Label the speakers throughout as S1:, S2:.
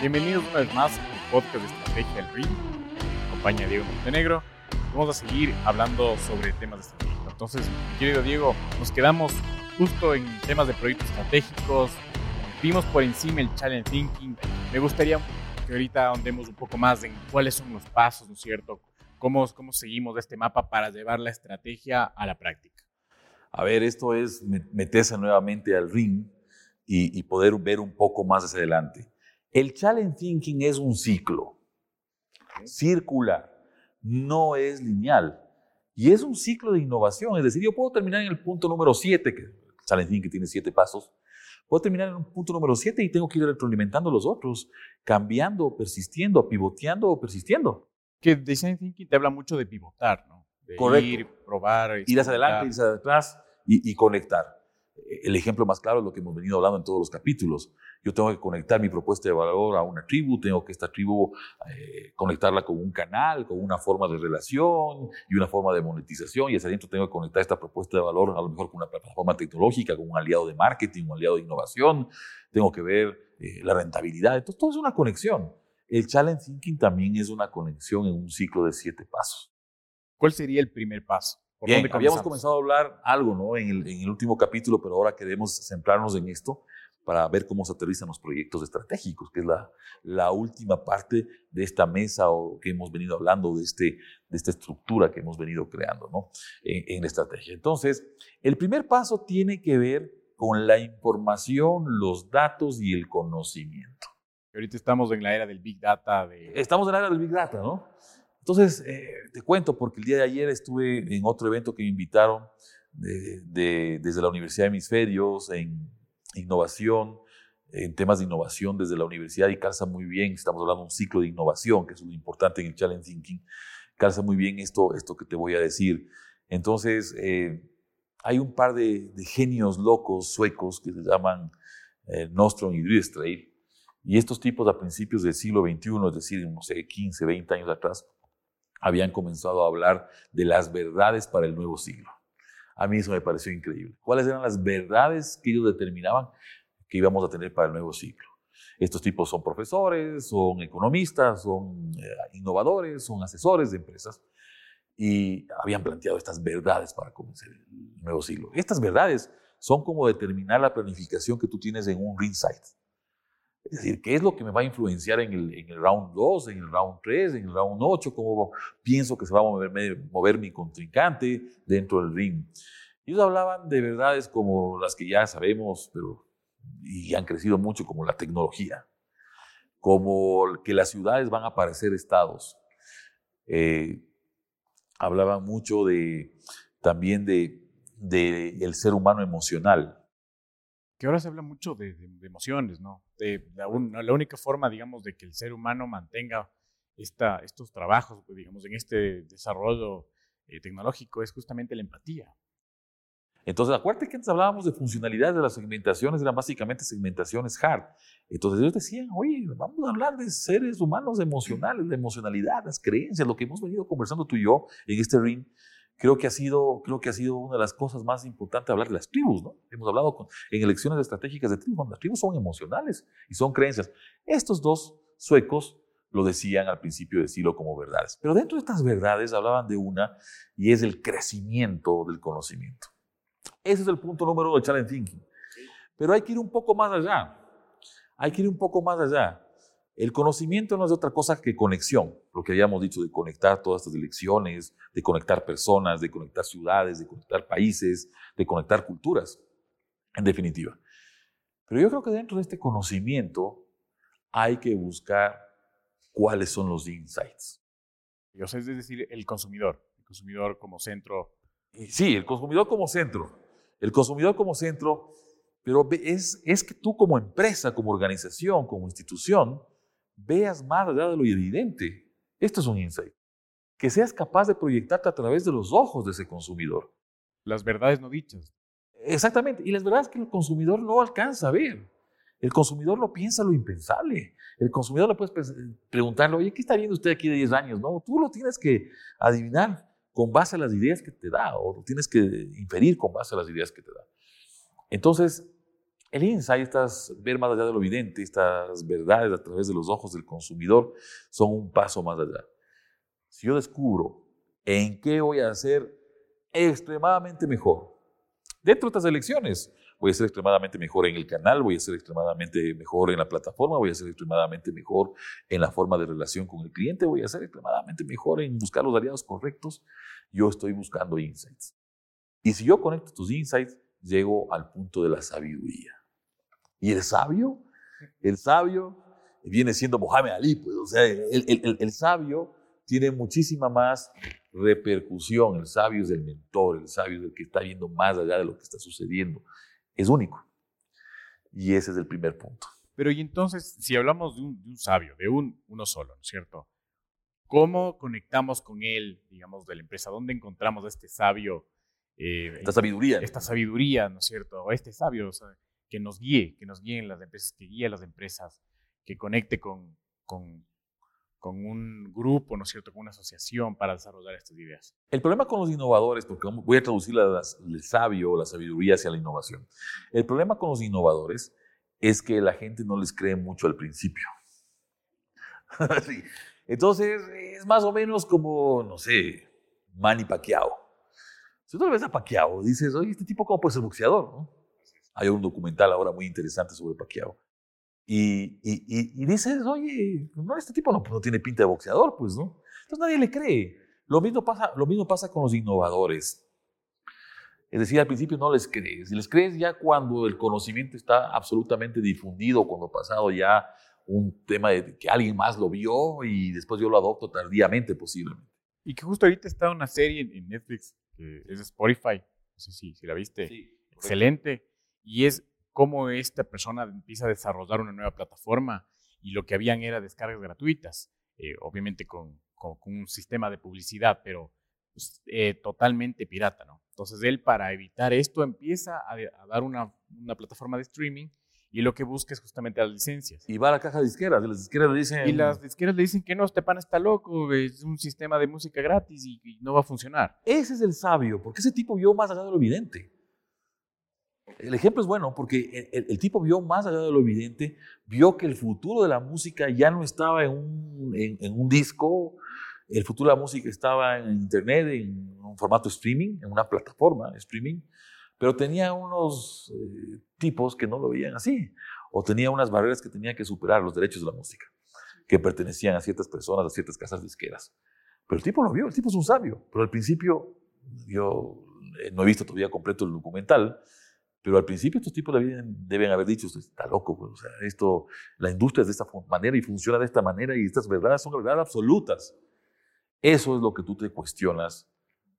S1: Bienvenidos una vez más al podcast de Estrategia del RIM. Acompaña Diego Montenegro. Vamos a seguir hablando sobre temas de estrategia. Entonces, mi querido Diego, nos quedamos justo en temas de proyectos estratégicos. Vimos por encima el challenge thinking. Me gustaría que ahorita ahondemos un poco más en cuáles son los pasos, ¿no es cierto? ¿Cómo, cómo seguimos este mapa para llevar la estrategia a la práctica?
S2: A ver, esto es meterse nuevamente al ring y, y poder ver un poco más hacia adelante. El challenge thinking es un ciclo circular, no es lineal. Y es un ciclo de innovación. Es decir, yo puedo terminar en el punto número 7, que el challenge thinking tiene 7 pasos. Puedo terminar en un punto número 7 y tengo que ir retroalimentando los otros, cambiando, persistiendo, pivoteando o persistiendo.
S1: Que design thinking te habla mucho de pivotar, ¿no? De
S2: Correcto.
S1: ir, probar,
S2: Ir hacia adelante, ir hacia atrás y, y conectar. El ejemplo más claro es lo que hemos venido hablando en todos los capítulos. Yo tengo que conectar mi propuesta de valor a una tribu, tengo que esta tribu eh, conectarla con un canal, con una forma de relación y una forma de monetización. Y hacia adentro tengo que conectar esta propuesta de valor a lo mejor con una plataforma tecnológica, con un aliado de marketing, un aliado de innovación. Tengo que ver eh, la rentabilidad. Entonces, todo es una conexión. El challenge thinking también es una conexión en un ciclo de siete pasos.
S1: ¿Cuál sería el primer paso? ¿Por
S2: Bien,
S1: dónde
S2: habíamos comenzado a hablar algo ¿no? en, el, en el último capítulo, pero ahora queremos centrarnos en esto para ver cómo se aterrizan los proyectos estratégicos, que es la, la última parte de esta mesa o que hemos venido hablando, de, este, de esta estructura que hemos venido creando ¿no? en, en la estrategia. Entonces, el primer paso tiene que ver con la información, los datos y el conocimiento.
S1: Ahorita estamos en la era del Big Data. De...
S2: Estamos en la era del Big Data, ¿no? Entonces, eh, te cuento, porque el día de ayer estuve en otro evento que me invitaron de, de, desde la Universidad de Hemisferios en innovación, en temas de innovación desde la universidad y calza muy bien, estamos hablando de un ciclo de innovación, que es lo importante en el Challenge Thinking, calza muy bien esto, esto que te voy a decir. Entonces, eh, hay un par de, de, genios locos suecos que se llaman eh, Nostrom y Driestreit, y estos tipos a principios del siglo XXI, es decir, no sé, 15, 20 años atrás, habían comenzado a hablar de las verdades para el nuevo siglo. A mí eso me pareció increíble. ¿Cuáles eran las verdades que ellos determinaban que íbamos a tener para el nuevo ciclo? Estos tipos son profesores, son economistas, son eh, innovadores, son asesores de empresas y habían planteado estas verdades para comenzar el nuevo siglo. Estas verdades son como determinar la planificación que tú tienes en un ring. Es decir, ¿qué es lo que me va a influenciar en el, en el round 2, en el round 3, en el round 8? ¿Cómo pienso que se va a mover, mover mi contrincante dentro del ring? Ellos hablaban de verdades como las que ya sabemos, pero y han crecido mucho, como la tecnología, como que las ciudades van a parecer estados. Eh, hablaban mucho de, también de, de el ser humano emocional,
S1: que ahora se habla mucho de, emociones, ¿no? De, la, la, única forma, digamos, de que el ser humano mantenga estos trabajos, digamos, en este desarrollo eh, tecnológico es justamente la empatía.
S2: Entonces, acuérdate que antes hablábamos de funcionalidades de las segmentaciones, eran básicamente segmentaciones hard. Entonces ellos decían, oye, vamos a hablar de seres humanos emocionales, de emocionalidad, las creencias, lo que hemos venido conversando tú y yo en este ring creo que ha sido, creo que ha sido una de las cosas más importantes hablar de las tribus, ¿no? Hemos hablado con, en elecciones estratégicas de tribus, las tribus son emocionales y son creencias. Estos dos suecos lo decían al principio del siglo como verdades. Pero dentro de estas verdades hablaban de una y es el crecimiento del conocimiento. Ese es el punto número del challenge thinking. Pero hay que ir un poco más allá. Hay que ir un poco más allá. El conocimiento no es otra cosa que conexión, lo que habíamos dicho de conectar todas estas elecciones, de conectar personas, de conectar ciudades, de conectar países, de conectar culturas, en definitiva. Pero yo creo que dentro de este conocimiento hay que buscar cuáles son los insights.
S1: O sea, es decir, el consumidor, el consumidor como centro.
S2: Sí, el consumidor como centro. El consumidor como centro, pero es, es que tú como empresa, como organización, como institución, veas más allá de lo evidente. Esto es un insight. Que seas capaz de proyectarte a través de los ojos de ese consumidor.
S1: Las verdades no dichas.
S2: Exactamente. Y las verdades que el consumidor no alcanza a ver. El consumidor no piensa lo impensable. El consumidor le puedes preguntarle, oye, ¿qué está viendo usted aquí de 10 años? No, tú lo tienes que adivinar con base a las ideas que te da o lo tienes que inferir con base a las ideas que te da. Entonces, El insight, estas, ver más allá de lo evidente, estas verdades a través de los ojos del consumidor, son un paso más allá. Si yo descubro en qué voy a ser extremadamente mejor, dentro de estas elecciones, voy a ser extremadamente mejor en el canal, voy a ser extremadamente mejor en la plataforma, voy a ser extremadamente mejor en la forma de relación con el cliente, voy a ser extremadamente mejor en buscar los aliados correctos. Yo estoy buscando insights. Y si yo conecto estos insights, llego al punto de la sabiduría. Y el sabio, el sabio viene siendo Mohamed Ali, pues, o sea, el, el, el sabio tiene muchísima más repercusión. El sabio es el mentor, el sabio es el que está viendo más allá de lo que está sucediendo es único. Y ese es el primer punto.
S1: Pero y entonces, si hablamos de un, sabio, de un, uno solo, ¿no es cierto? ¿Cómo conectamos con él, digamos, de la empresa? ¿Dónde encontramos a este sabio?
S2: Eh, esta sabiduría.
S1: Esta sabiduría, ¿no es cierto? O este sabio que nos guíe, que nos guíe en las empresas, que guíe a las empresas, que conecte con, con, con un grupo, ¿no es cierto?, con una asociación para desarrollar estas ideas.
S2: El problema con los innovadores, porque voy a traducir el sabio la sabiduría hacia la innovación. El problema con los innovadores es que la gente no les cree mucho al principio. Entonces, es más o menos como, no sé, Manny Pacquiao. Si tú lo ves a Pacquiao, dices, oye, este tipo cómo puede ser boxeador, Hay un documental ahora muy interesante sobre Pacquiao. Y, y, dices, oye, no, este tipo no, no, tiene pinta de boxeador, pues, ¿no? Entonces nadie le cree. Lo mismo, pasa, lo mismo pasa con los innovadores. Es decir, al principio no les crees. Y les crees ya cuando el conocimiento está absolutamente difundido, cuando ha pasado ya un tema de que alguien más lo vio y después yo lo adopto tardíamente posiblemente.
S1: Y que justo ahorita está una serie en Netflix que es Spotify. No sé si, si la viste. Sí, Excelente. Y es cómo esta persona empieza a desarrollar una nueva plataforma y lo que habían era descargas gratuitas, eh, obviamente con, un sistema de publicidad, pero pues, eh, totalmente pirata, ¿no? Entonces él para evitar esto empieza a, dar una, plataforma de streaming y lo que busca es justamente las licencias.
S2: Y va a la caja de disqueras, y las disqueras le dicen...
S1: Y las disqueras le dicen que no, este pan está loco, es un sistema de música gratis y, y no va a funcionar.
S2: Ese es el sabio, porque ese tipo vio más allá de lo evidente. El ejemplo es bueno porque el, tipo vio más allá de lo evidente, vio que el futuro de la música ya no estaba en un, en, un disco, el futuro de la música estaba en internet, en un formato streaming, en una plataforma streaming, pero tenía unos eh, tipos que no lo veían así, o tenía unas barreras que tenía que superar los derechos de la música, que pertenecían a ciertas personas, a ciertas casas disqueras. Pero el tipo lo vio, el tipo es un sabio, pero al principio yo eh, no he visto todavía completo el documental, pero al principio estos tipos deben, deben haber dicho, está loco, o sea, esto, la industria es de esta manera y funciona de esta manera y estas verdades son verdades absolutas. Eso es lo que tú te cuestionas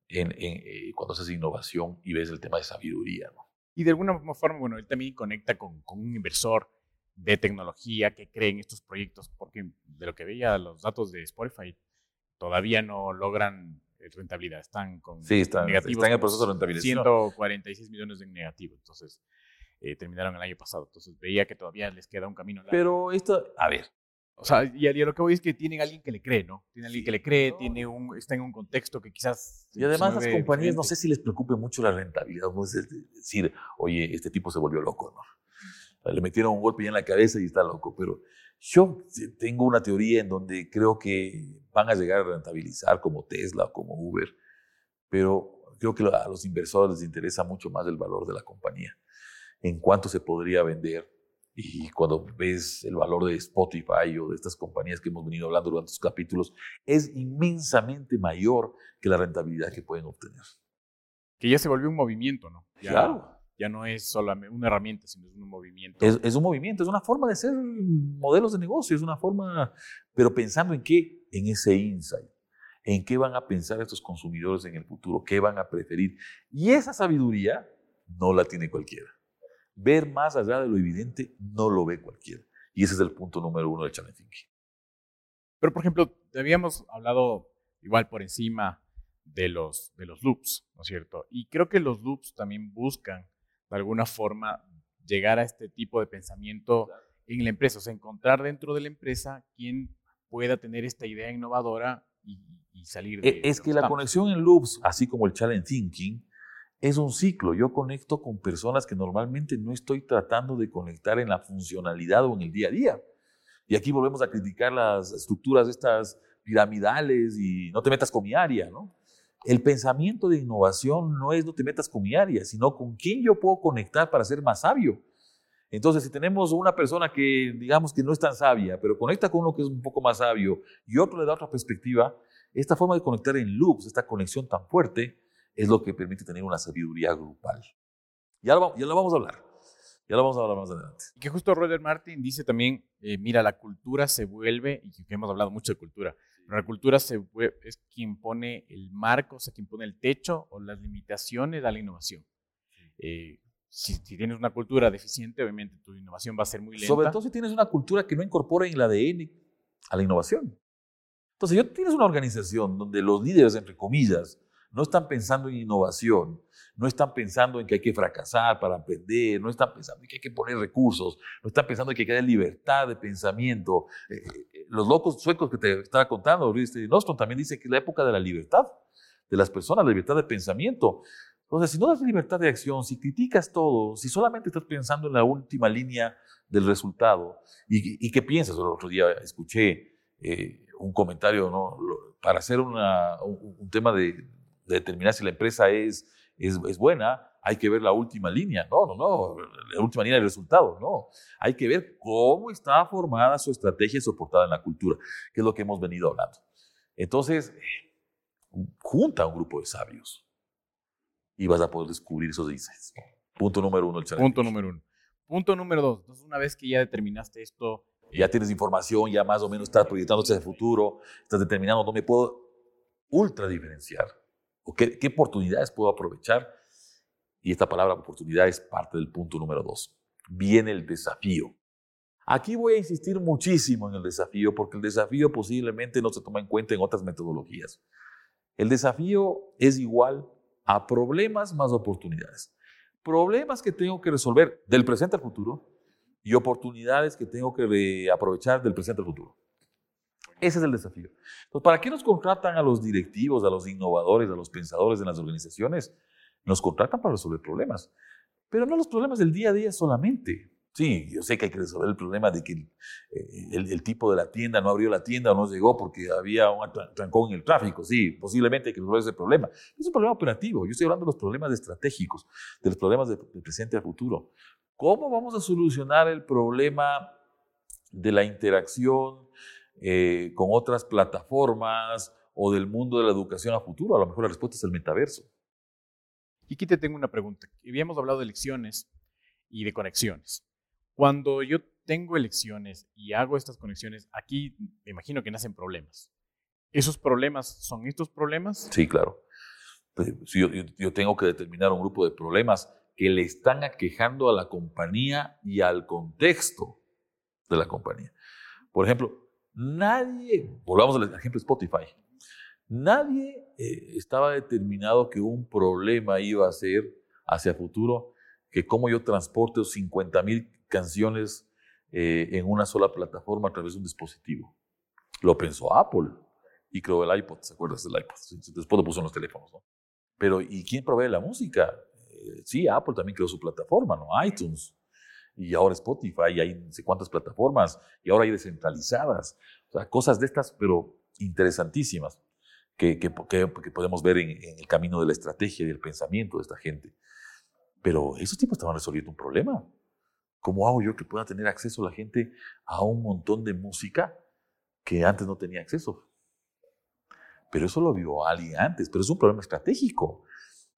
S2: en, eh, cuando haces innovación y ves el tema de sabiduría. ¿no?
S1: Y de alguna forma, bueno, él también conecta con, con un inversor de tecnología que cree en estos proyectos, porque de lo que veía los datos de Spotify, todavía no logran rentabilidad. Están con
S2: sí, están, negativos. en el proceso de rentabilidad.
S1: 146 millones en negativo. Entonces, eh, terminaron el año pasado. Entonces, veía que todavía les queda un camino largo.
S2: Pero esto, a ver.
S1: O sea, y, a lo que voy es que tienen alguien que le cree, ¿no? Tiene alguien que le cree, tiene un, está en un contexto que quizás...
S2: Y además las compañías, no sé si les preocupe mucho la rentabilidad. No es decir, oye, este tipo se volvió loco, ¿no? Le metieron un golpe ya en la cabeza y está loco. Pero yo tengo una teoría en donde creo que van a llegar a rentabilizar como Tesla o como Uber, pero creo que a los inversores les interesa mucho más el valor de la compañía, en cuánto se podría vender. Y cuando ves el valor de Spotify o de estas compañías que hemos venido hablando durante estos capítulos, es inmensamente mayor que la rentabilidad que pueden obtener.
S1: Que ya se volvió un movimiento, ¿no?
S2: claro
S1: ya no es solo una herramienta, sino es un movimiento.
S2: Es, es, un movimiento, es una forma de hacer modelos de negocio, es una forma, pero pensando en qué, en ese insight, en qué van a pensar estos consumidores en el futuro, qué van a preferir. Y esa sabiduría no la tiene cualquiera. Ver más allá de lo evidente no lo ve cualquiera. Y ese es el punto número uno del Challenge Thinking.
S1: Pero, por ejemplo, habíamos hablado igual por encima de los, de los loops, ¿no es cierto? Y creo que los loops también buscan de alguna forma llegar a este tipo de pensamiento en la empresa, o sea, encontrar dentro de la empresa quien pueda tener esta idea innovadora y, salir
S2: e, de... Es que la conexión en loops, así como el challenge thinking, es un ciclo. Yo conecto con personas que normalmente no estoy tratando de conectar en la funcionalidad o en el día a día. Y aquí volvemos a criticar las estructuras estas piramidales y no te metas con mi área, ¿no? El pensamiento de innovación no es no te metas con mi área, sino con quién yo puedo conectar para ser más sabio. Entonces, si tenemos una persona que digamos que no es tan sabia, pero conecta con uno que es un poco más sabio y otro le da otra perspectiva, esta forma de conectar en loops, esta conexión tan fuerte, es lo que permite tener una sabiduría grupal. Ya lo, ya lo vamos a hablar. Ya lo vamos a hablar más adelante.
S1: Y que justo Roger Martin dice también, eh, mira, la cultura se vuelve, y que hemos hablado mucho de cultura, cultura se es quien pone el marco, o sea, quien pone el techo o las limitaciones a la innovación. Eh, si, si, tienes una cultura deficiente, obviamente tu innovación va a ser muy lenta.
S2: Sobre todo si tienes una cultura que no incorpora en el ADN a la innovación. Entonces, si tienes una organización donde los líderes, entre comillas, no están pensando en innovación, no están pensando en que hay que fracasar para aprender, no están pensando en que hay que poner recursos, no están pensando en que hay que dar libertad de pensamiento. Eh, eh, los locos suecos que te estaba contando, Nostrom también dice que es la época de la libertad de las personas, la libertad de pensamiento. Entonces, si no das libertad de acción, si criticas todo, si solamente estás pensando en la última línea del resultado, ¿y, qué piensas? El otro día escuché eh, un comentario. Para hacer un, tema de, determinar si la empresa es, es, buena, hay que ver la última línea. No, no, no, la última línea del resultado, no. Hay que ver cómo está formada su estrategia soportada en la cultura, que es lo que hemos venido hablando. Entonces, junta a un grupo de sabios y vas a poder descubrir esos insights. Punto número uno. El
S1: Punto número uno. Punto número dos. Entonces, una vez que ya determinaste esto.
S2: Ya tienes información, ya más o menos estás proyectándote hacia el futuro, estás determinando dónde puedo ultra diferenciar qué, qué oportunidades puedo aprovechar. Y esta palabra oportunidad es parte del punto número dos. Viene el desafío. Aquí voy a insistir muchísimo en el desafío porque el desafío posiblemente no se toma en cuenta en otras metodologías. El desafío es igual a problemas más oportunidades. Problemas que tengo que resolver del presente al futuro y oportunidades que tengo que aprovechar del presente al futuro. Ese es el desafío. Entonces, ¿para qué nos contratan a los directivos, a los innovadores, a los pensadores en las organizaciones? Nos contratan para resolver problemas, pero no los problemas del día a día solamente. Sí, yo sé que hay que resolver el problema de que eh, el, tipo de la tienda no abrió la tienda o no llegó porque había un trancón en el tráfico. Sí, posiblemente hay que resolver ese problema. Es un problema operativo. Yo estoy hablando de los problemas estratégicos, de los problemas del presente al futuro. ¿Cómo vamos a solucionar el problema de la interacción eh, con otras plataformas o del mundo de la educación a futuro? A lo mejor la respuesta es el metaverso.
S1: Y aquí te tengo una pregunta. Habíamos hablado de elecciones y de conexiones. Cuando yo tengo elecciones y hago estas conexiones, aquí me imagino que nacen problemas. ¿Esos problemas son estos problemas?
S2: Sí, claro. Pues, yo, yo, tengo que determinar un grupo de problemas que le están aquejando a la compañía y al contexto de la compañía. Por ejemplo, nadie, volvamos al ejemplo de Spotify, nadie eh, estaba determinado que un problema iba a ser hacia futuro que cómo yo transporte 50 mil canciones eh, en una sola plataforma a través de un dispositivo. Lo pensó Apple y creó el iPod, ¿se acuerdas del iPod? Después lo puso en los teléfonos, ¿no? Pero ¿y quién provee la música? Eh, sí, Apple también creó su plataforma, ¿no? iTunes. Y ahora Spotify, y hay no sé cuántas plataformas, y ahora hay descentralizadas. O sea, cosas de estas, pero interesantísimas, que, que, que podemos ver en, en, el camino de la estrategia y del pensamiento de esta gente. Pero esos tipos estaban resolviendo un problema. ¿Cómo hago yo que pueda tener acceso la gente a un montón de música que antes no tenía acceso? Pero eso lo vio alguien antes, pero es un problema estratégico.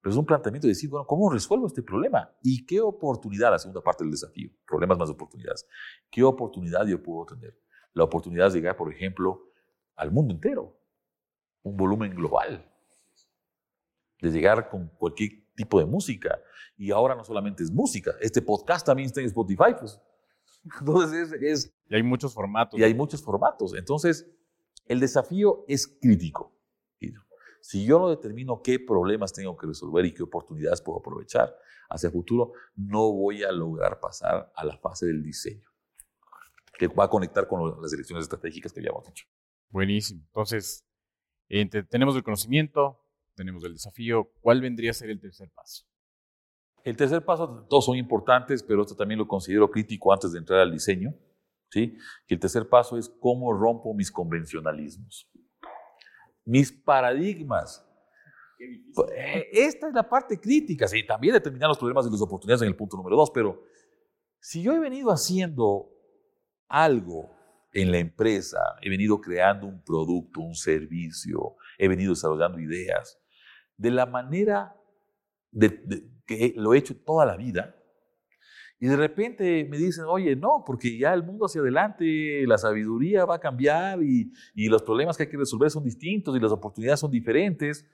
S2: Pero es un planteamiento de decir, bueno, ¿cómo resuelvo este problema? ¿Y qué oportunidad, la segunda parte del desafío, problemas más oportunidades, qué oportunidad yo puedo tener? La oportunidad de llegar, por ejemplo, al mundo entero, un volumen global, de llegar con cualquier tipo de música. Y ahora no solamente es música, este podcast también está en Spotify. Pues. Entonces es,
S1: Y hay muchos formatos.
S2: Y hay muchos formatos. Entonces, el desafío es crítico. Si yo no determino qué problemas tengo que resolver y qué oportunidades puedo aprovechar hacia el futuro, no voy a lograr pasar a la fase del diseño, que va a conectar con las direcciones estratégicas que habíamos hecho.
S1: Buenísimo. Entonces, tenemos el conocimiento, tenemos el desafío. ¿Cuál vendría a ser el tercer paso?
S2: El tercer paso, todos son importantes, pero esto también lo considero crítico antes de entrar al diseño. ¿sí? Que el tercer paso es cómo rompo mis convencionalismos, mis paradigmas. Eh, esta es la parte crítica, sí, también determinar los problemas y las oportunidades en el punto número dos, pero si yo he venido haciendo algo en la empresa, he venido creando un producto, un servicio, he venido desarrollando ideas, de la manera que lo he hecho toda la vida, y de repente me dicen, oye, no, porque ya el mundo hacia adelante, la sabiduría va a cambiar y, los problemas que hay que resolver son distintos y las oportunidades son diferentes.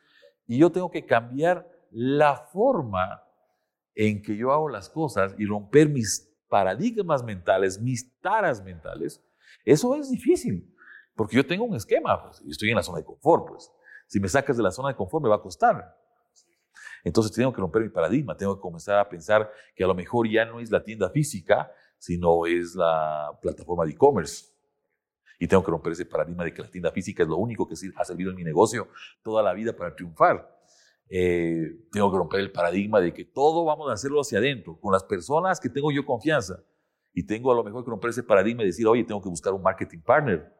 S2: Y yo tengo que cambiar la forma en que yo hago las cosas y romper mis paradigmas mentales, mis taras mentales. Eso es difícil, porque yo tengo un esquema, pues, y estoy en la zona de confort. Pues. Si me sacas de la zona de confort me va a costar. Entonces tengo que romper mi paradigma, tengo que comenzar a pensar que a lo mejor ya no es la tienda física, sino es la plataforma de e-commerce. Y tengo que romper ese paradigma de que la tienda física es lo único que ha servido en mi negocio toda la vida para triunfar. Eh, tengo que romper el paradigma de que todo vamos a hacerlo hacia adentro, con las personas que tengo yo confianza. Y tengo a lo mejor que romper ese paradigma y decir, oye, tengo que buscar un marketing partner.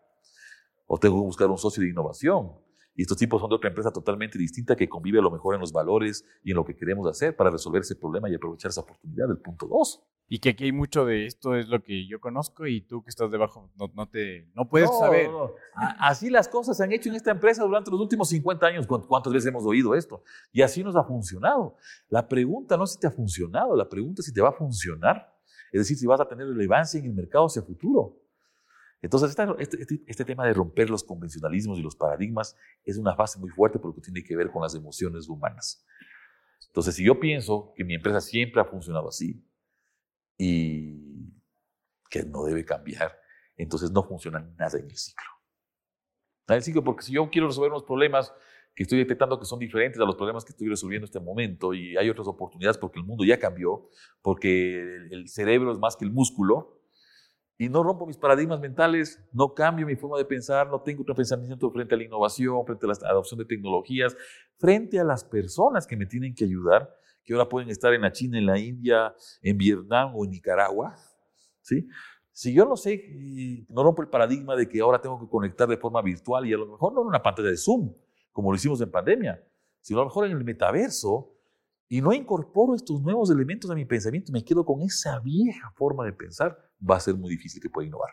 S2: O tengo que buscar un socio de innovación. Y estos tipos son de otra empresa totalmente distinta que convive a lo mejor en los valores y en lo que queremos hacer para resolver ese problema y aprovechar esa oportunidad del punto 2.
S1: Y que aquí hay mucho de esto, es lo que yo conozco y tú que estás debajo no, no te, no puedes saber.
S2: Así las cosas se han hecho en esta empresa durante los últimos 50 años. ¿Cuántas veces hemos oído esto? Y así nos ha funcionado. La pregunta no es si te ha funcionado, la pregunta es si te va a funcionar. Es decir, si vas a tener relevancia en el mercado hacia futuro. Entonces, este, este, este, tema de romper los convencionalismos y los paradigmas es una fase muy fuerte porque tiene que ver con las emociones humanas. Entonces, si yo pienso que mi empresa siempre ha funcionado así y que no debe cambiar, entonces no funciona nada en el ciclo. Nada en el ciclo, porque si yo quiero resolver unos problemas que estoy detectando que son diferentes a los problemas que estoy resolviendo en este momento y hay otras oportunidades porque el mundo ya cambió, porque el cerebro es más que el músculo, y no rompo mis paradigmas mentales, no cambio mi forma de pensar, no tengo otro pensamiento frente a la innovación, frente a la adopción de tecnologías, frente a las personas que me tienen que ayudar, que ahora pueden estar en la China, en la India, en Vietnam o en Nicaragua. ¿sí? Si yo no sé, no rompo el paradigma de que ahora tengo que conectar de forma virtual y a lo mejor no en una pantalla de Zoom, como lo hicimos en pandemia, sino a lo mejor en el metaverso, y no incorporo estos nuevos elementos a mi pensamiento, me quedo con esa vieja forma de pensar, va a ser muy difícil que pueda innovar.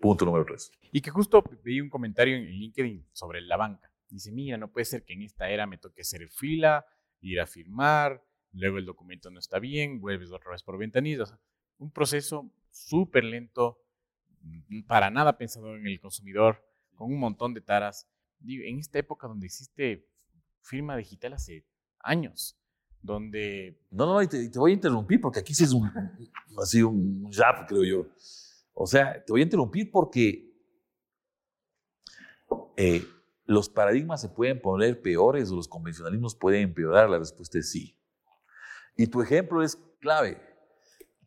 S2: Punto número tres.
S1: Y que justo vi un comentario en LinkedIn sobre la banca. Dice, mira, no puede ser que en esta era me toque hacer fila, ir a firmar, luego el documento no está bien, vuelves otra vez por ventanillas. un proceso súper lento, mm, para nada pensado en el consumidor, con un montón de taras. en esta época donde existe firma digital hace años, donde...
S2: No, no, te, voy a interrumpir porque aquí sí es un, así un jab, creo yo. O sea, te voy a interrumpir porque eh, los paradigmas se pueden poner peores o los convencionalismos pueden empeorar. La respuesta es sí. Y tu ejemplo es clave,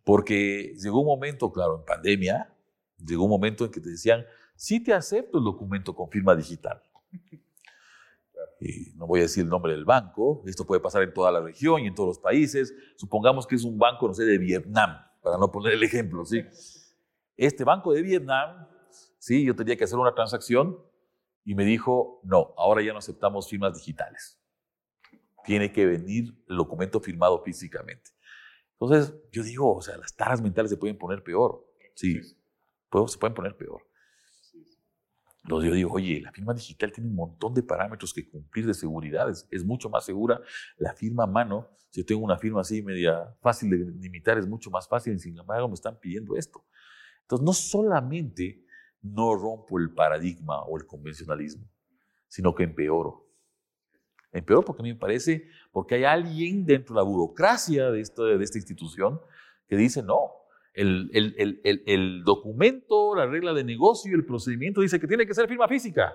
S2: porque llegó un momento, claro, en pandemia, llegó un momento en que te decían, sí te acepto el documento con firma digital no voy a decir el nombre del banco, esto puede pasar en toda la región y en todos los países, supongamos que es un banco, no sé, de Vietnam, para no poner el ejemplo, ¿sí? Este banco de Vietnam, sí, yo tenía que hacer una transacción y me dijo, no, ahora ya no aceptamos firmas digitales. Tiene que venir el documento firmado físicamente. Entonces, yo digo, o sea, las taras mentales se pueden poner peor. Sí, se pueden poner peor. Entonces yo digo, oye, la firma digital tiene un montón de parámetros que cumplir de seguridad, es, mucho más segura. La firma a mano, si yo tengo una firma así media fácil de limitar, es mucho más fácil sin embargo me están pidiendo esto. Entonces no solamente no rompo el paradigma o el convencionalismo, sino que empeoro. Empeoro porque a mí me parece, porque hay alguien dentro de la burocracia de esta, de esta institución que dice, no, el, el, el, el, documento, la regla de negocio, el procedimiento dice que tiene que ser firma física.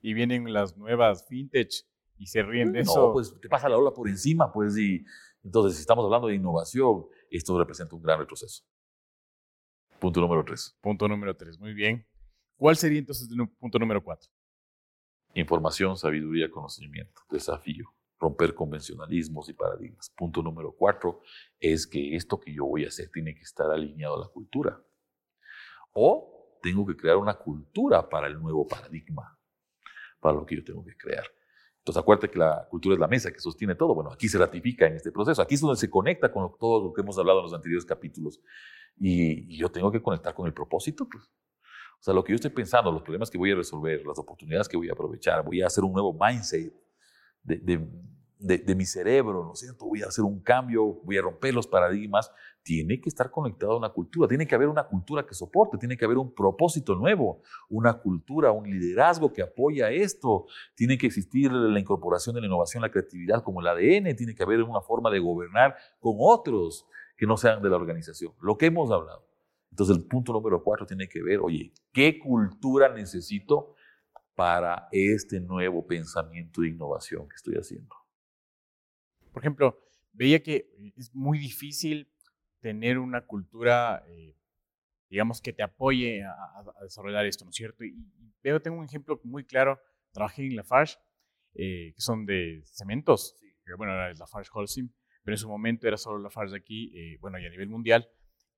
S1: Y vienen las nuevas fintech y se ríen de
S2: no,
S1: eso.
S2: pues te pasa la ola por encima, pues, y entonces si estamos hablando de innovación, esto representa un gran retroceso. Punto número tres.
S1: Punto número tres, muy bien. ¿Cuál sería entonces el punto número cuatro?
S2: Información, sabiduría, conocimiento, desafío, romper convencionalismos y paradigmas. Punto número cuatro es que esto que yo voy a hacer tiene que estar alineado a la cultura. O tengo que crear una cultura para el nuevo paradigma, para lo que yo tengo que crear. Entonces acuérdate que la cultura es la mesa que sostiene todo. Bueno, aquí se ratifica en este proceso. Aquí es donde se conecta con todo lo que hemos hablado en los anteriores capítulos. Y, yo tengo que conectar con el propósito. Pues. O sea, lo que yo estoy pensando, los problemas que voy a resolver, las oportunidades que voy a aprovechar, voy a hacer un nuevo mindset de, de, mi cerebro, ¿no es cierto? Voy a hacer un cambio, voy a romper los paradigmas, tiene que estar conectado a una cultura, tiene que haber una cultura que soporte, tiene que haber un propósito nuevo, una cultura, un liderazgo que apoya esto, tiene que existir la incorporación de la innovación, la creatividad como el ADN, tiene que haber una forma de gobernar con otros que no sean de la organización, lo que hemos hablado. Entonces el punto número cuatro tiene que ver, oye, ¿qué cultura necesito para este nuevo pensamiento de innovación que estoy haciendo?
S1: Por ejemplo, veía que es muy difícil tener una cultura, eh, digamos, que te apoye a, desarrollar esto, ¿no es cierto? Y, veo, tengo un ejemplo muy claro, trabajé en Lafarge, eh, que son de cementos, que bueno, era Lafarge Holcim, pero en su momento era solo Lafarge aquí, eh, bueno, y a nivel mundial,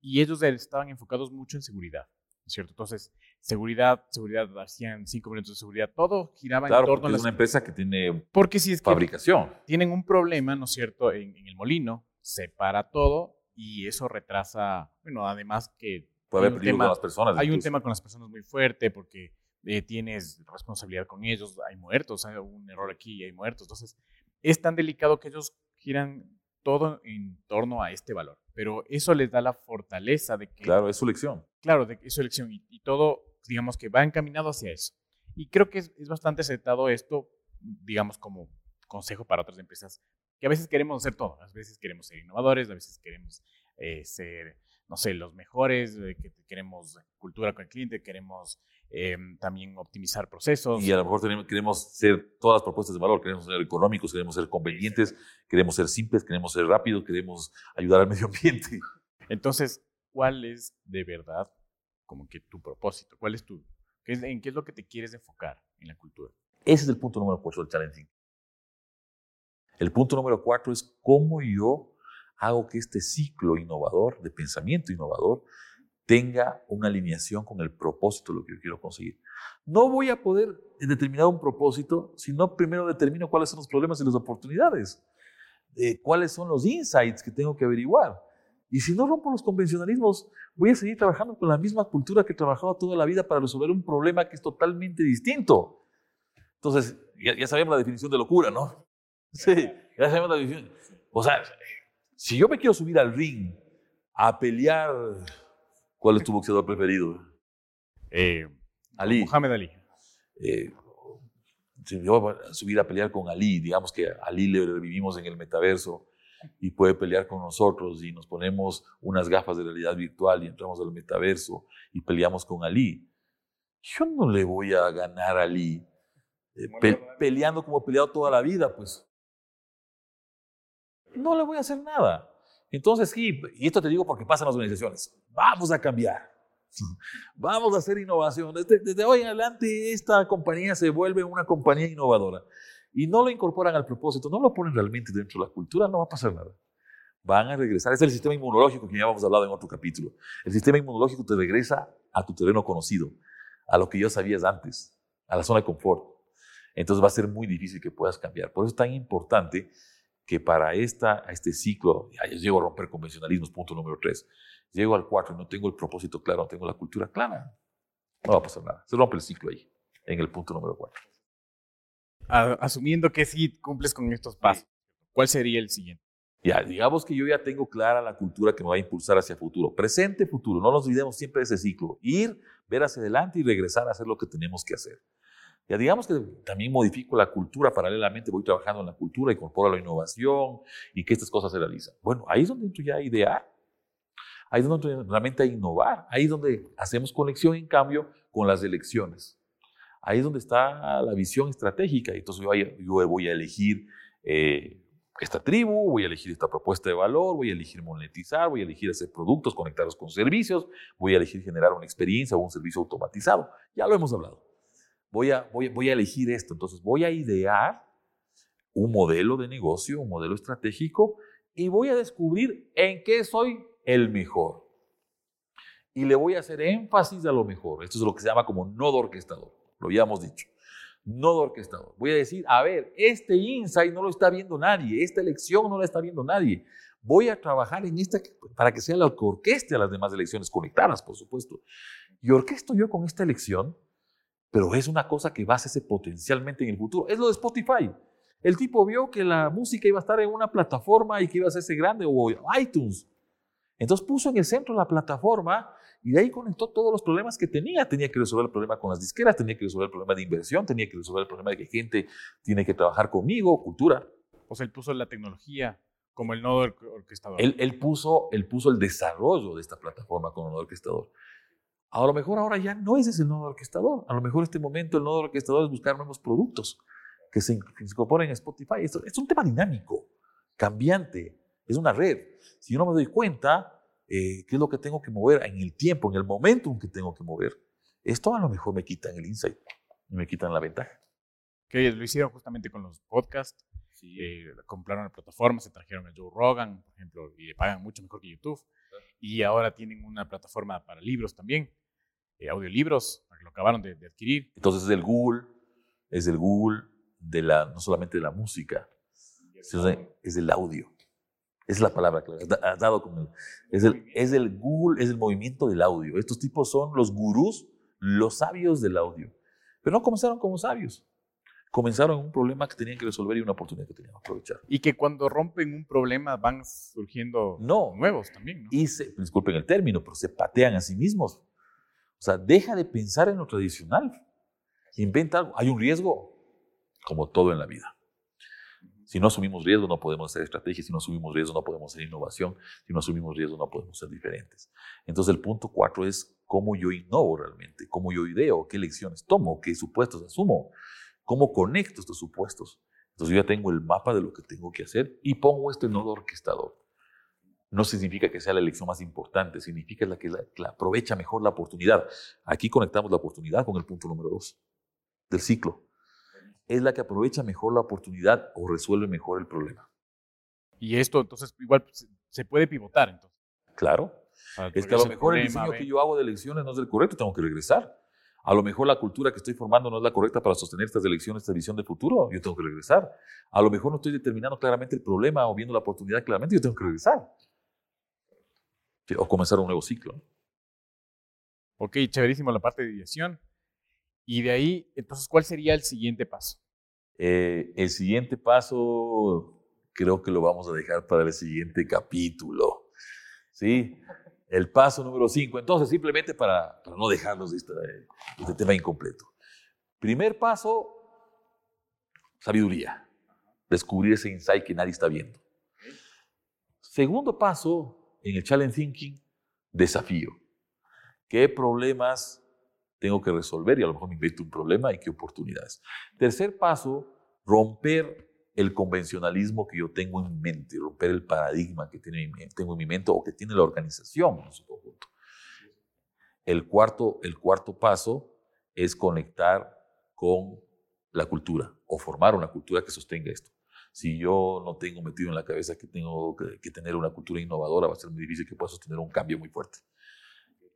S1: y ellos estaban enfocados mucho en seguridad. ¿No es cierto? Entonces, seguridad, seguridad, hacían cinco minutos de seguridad, todo giraba
S2: en
S1: torno
S2: a
S1: la...
S2: es una empresa que tiene
S1: porque si es
S2: fabricación.
S1: tienen un problema, ¿no es cierto?, en, el molino, se para todo y eso retrasa, bueno, además que...
S2: Puede haber peligro con las personas.
S1: Hay un tema con las personas muy fuerte porque eh, tienes responsabilidad con ellos, hay muertos, hay un error aquí y hay muertos. Entonces, es tan delicado que ellos giran todo en torno a este valor. Pero eso les da la fortaleza de que...
S2: Claro, es su lección.
S1: Claro, de, es su elección y, todo, digamos que va encaminado hacia eso. Y creo que es, bastante acertado esto, digamos, como consejo para otras empresas, que a veces queremos hacer todo, a veces queremos ser innovadores, a veces queremos eh, ser, no sé, los mejores, que queremos cultura con el cliente, queremos Em, también optimizar procesos.
S2: Y a lo mejor queremos ser todas las propuestas de valor, queremos ser económicos, queremos ser convenientes, queremos ser simples, queremos ser rápidos, queremos ayudar al medio ambiente.
S1: Entonces, ¿cuál es de verdad como que tu propósito? ¿Cuál es tu, en qué es lo que te quieres enfocar en la cultura?
S2: Ese es el punto número cuatro del challenging. El punto número cuatro es cómo yo hago que este ciclo innovador, de pensamiento innovador, tenga una alineación con el propósito de lo que yo quiero conseguir. No voy a poder determinar un propósito si no primero determino cuáles son los problemas y las oportunidades, eh, cuáles son los insights que tengo que averiguar. Y si no rompo los convencionalismos, voy a seguir trabajando con la misma cultura que he trabajado toda la vida para resolver un problema que es totalmente distinto. Entonces, ya, ya sabemos la definición de locura, ¿no? Sí, ya sabemos la definición. O sea, si yo me quiero subir al ring a pelear ¿Cuál es tu boxeador preferido?
S1: Eh, Ali. Muhammad Ali.
S2: Eh, si yo voy a subir a pelear con Ali, digamos que Ali le revivimos en el metaverso y puede pelear con nosotros y nos ponemos unas gafas de realidad virtual y entramos al metaverso y peleamos con Ali. Yo no le voy a ganar a Ali eh, peleando como he peleado toda la vida, pues. No le voy a hacer nada. Entonces, sí, y esto te digo porque pasa en las organizaciones. Vamos a cambiar. Vamos a hacer innovación. Desde, hoy en adelante esta compañía se vuelve una compañía innovadora. Y no lo incorporan al propósito, no lo ponen realmente dentro de la cultura, no va a pasar nada. Van a regresar. Es el sistema inmunológico que ya hemos hablado en otro capítulo. El sistema inmunológico te regresa a tu terreno conocido, a lo que ya sabías antes, a la zona de confort. Entonces va a ser muy difícil que puedas cambiar. Por eso es tan importante que para esta, este ciclo, ya llego a romper convencionalismos, punto número tres, llego al cuatro y no tengo el propósito claro, no tengo la cultura clara, no va a pasar nada. Se rompe el ciclo ahí, en el punto número cuatro.
S1: Asumiendo que sí cumples con estos pasos, ¿cuál sería el siguiente?
S2: Ya, digamos que yo ya tengo clara la cultura que me va a impulsar hacia futuro. Presente, futuro. No nos olvidemos siempre de ese ciclo. Ir, ver hacia adelante y regresar a hacer lo que tenemos que hacer. Ya digamos que también modifico la cultura, paralelamente voy trabajando en la cultura, incorporo la innovación y que estas cosas se realizan. Bueno, ahí es donde entro ya a idear, ahí es donde realmente a innovar, ahí es donde hacemos conexión en cambio con las elecciones. Ahí es donde está la visión estratégica. Entonces yo, yo voy a elegir eh, esta tribu, voy a elegir esta propuesta de valor, voy a elegir monetizar, voy a elegir hacer productos, conectarlos con servicios, voy a elegir generar una experiencia o un servicio automatizado. Ya lo hemos hablado voy a, voy, voy a elegir esto, entonces voy a idear un modelo de negocio, un modelo estratégico, y voy a descubrir en qué soy el mejor. Y le voy a hacer énfasis a lo mejor. Esto es lo que se llama como nodo orquestador. Lo habíamos dicho. Nodo orquestador. Voy a decir, a ver, este insight no lo está viendo nadie, esta elección no la está viendo nadie. Voy a trabajar en esta para que sea la que orqueste a las demás elecciones conectadas, por supuesto. Y orquesto yo con esta elección, pero es una cosa que va a hacerse potencialmente en el futuro. Es lo de Spotify. El tipo vio que la música iba a estar en una plataforma y que iba a hacerse grande, o iTunes. Entonces puso en el centro la plataforma y de ahí conectó todos los problemas que tenía. Tenía que resolver el problema con las disqueras, tenía que resolver el problema de inversión, tenía que resolver el problema de que gente tiene que trabajar conmigo, cultura.
S1: O sea, él puso la tecnología como el nodo orquestador.
S2: Él, él, puso, él puso el desarrollo de esta plataforma como nodo orquestador. A lo mejor ahora ya no es ese el nodo orquestador. A lo mejor en este momento el nodo orquestador es buscar nuevos productos que se, incorporen a Spotify. Esto, es un tema dinámico, cambiante, es una red. Si yo no me doy cuenta, eh, qué es lo que tengo que mover en el tiempo, en el momento en que tengo que mover, esto a lo mejor me quitan el insight, me quitan la ventaja.
S1: Que lo hicieron justamente con los podcasts. Eh, compraron la plataforma, se trajeron a Joe Rogan, por ejemplo, y le pagan mucho mejor que YouTube. Y ahora tienen una plataforma para libros también, eh, audiolibros, lo acabaron de, de, adquirir.
S2: Entonces es el Google, es el Google de la, no solamente de la música, sino es del audio. Es la palabra que has dado con es el, es el Google, es el movimiento del audio. Estos tipos son los gurús, los sabios del audio. Pero no comenzaron como sabios. Comenzaron en un problema que tenían que resolver y una oportunidad que tenían que aprovechar.
S1: Y que cuando rompen un problema van surgiendo
S2: no,
S1: nuevos también. ¿no?
S2: Y se, disculpen el término, pero se patean a sí mismos. O sea, deja de pensar en lo tradicional. Inventa algo. Hay un riesgo, como todo en la vida. Si no asumimos riesgo, no podemos hacer estrategias. Si no asumimos riesgo, no podemos hacer innovación. Si no asumimos riesgo, no podemos ser diferentes. Entonces, el punto cuatro es cómo yo innovo realmente, cómo yo ideo, qué lecciones tomo, qué supuestos asumo, cómo conecto estos supuestos. Entonces, yo ya tengo el mapa de lo que tengo que hacer y pongo este nodo orquestador. No significa que sea la elección más importante, significa la que, la que aprovecha mejor la oportunidad. Aquí conectamos la oportunidad con el punto número dos del ciclo es la que aprovecha mejor la oportunidad o resuelve mejor el problema.
S1: Y esto entonces igual se puede pivotar entonces.
S2: Claro. Es que a lo mejor el diseño que yo hago de elecciones no es el correcto, tengo que regresar. A lo mejor la cultura que estoy formando no es la correcta para sostener estas elecciones, esta visión de futuro, yo tengo que regresar. A lo mejor no estoy determinando claramente el problema o viendo la oportunidad claramente, yo tengo que regresar. O comenzar un nuevo ciclo.
S1: Ok, chéverísimo la parte de ideación. Y de ahí, entonces, ¿cuál sería el siguiente paso?
S2: Eh, el siguiente paso creo que lo vamos a dejar para el siguiente capítulo. ¿Sí? El paso número 5. Entonces, simplemente para, para no dejarnos este, este tema incompleto. Primer paso, sabiduría. Descubrir ese insight que nadie está viendo. Segundo paso, en el Challenge Thinking, desafío. ¿Qué problemas tengo que resolver y a lo mejor me invento un problema y qué oportunidades. Tercer paso, romper el convencionalismo que yo tengo en mente, romper el paradigma que tengo en mi mente o que tiene la organización en su conjunto. El cuarto, el cuarto paso es conectar con la cultura o formar una cultura que sostenga esto. Si yo no tengo metido en la cabeza que tengo que, que tener una cultura innovadora, va a ser muy difícil que pueda sostener un cambio muy fuerte.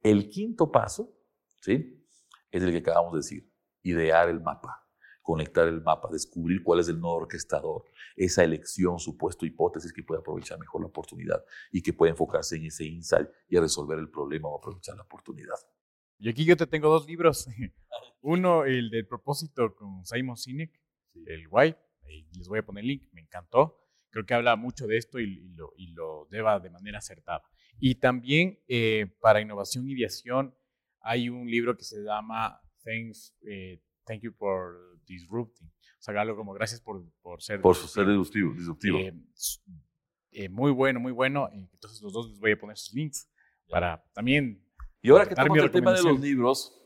S2: El quinto paso, ¿sí? es el que acabamos de decir, idear el mapa, conectar el mapa, descubrir cuál es el nodo orquestador, esa elección, supuesto, hipótesis que puede aprovechar mejor la oportunidad y que puede enfocarse en ese insight y a resolver el problema o aprovechar la oportunidad.
S1: Y aquí yo te tengo dos libros. Uno, el del propósito con Simon Sinek, el Why. Les voy a poner el link, me encantó. Creo que habla mucho de esto y, lo, y lo deba de manera acertada. Y también eh, para innovación y ideación, hay un libro que se llama Thanks, eh, Thank You for Disrupting. O sea, algo como gracias por, por ser...
S2: Por ser disruptivo. disruptivo. Eh,
S1: eh, muy bueno, muy bueno. Entonces los dos les voy a poner sus links para también...
S2: Y ahora que estamos el tema de los libros,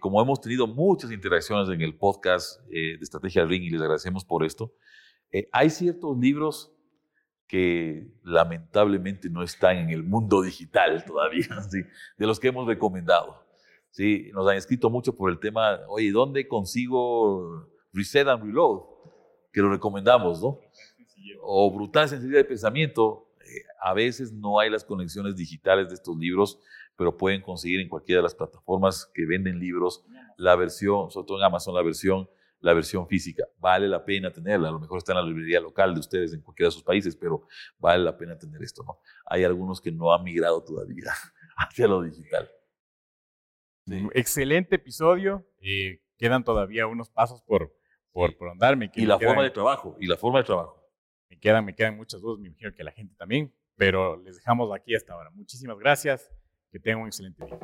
S2: como hemos tenido muchas interacciones en el podcast de Estrategia Ring y les agradecemos por esto, hay ciertos libros que lamentablemente no están en el mundo digital todavía, de los que hemos recomendado. Sí, nos han escrito mucho por el tema, oye, ¿dónde consigo Reset and Reload? que lo recomendamos, ¿no? O Brutal Sensibilidad de Pensamiento. Eh, a veces no hay las conexiones digitales de estos libros, pero pueden conseguir en cualquiera de las plataformas que venden libros la versión, sobre todo en Amazon, la versión, la versión física. Vale la pena tenerla. A lo mejor está en la librería local de ustedes en cualquiera de sus países, pero vale la pena tener esto, ¿no? Hay algunos que no han migrado todavía hacia lo digital.
S1: Excelente episodio. Eh, quedan todavía unos pasos por, por, por andarme.
S2: y la forma de trabajo, y la forma de trabajo.
S1: Me quedan, me quedan muchas dudas, me imagino que la gente también, pero les dejamos aquí hasta ahora. Muchísimas gracias, que tengan un excelente día.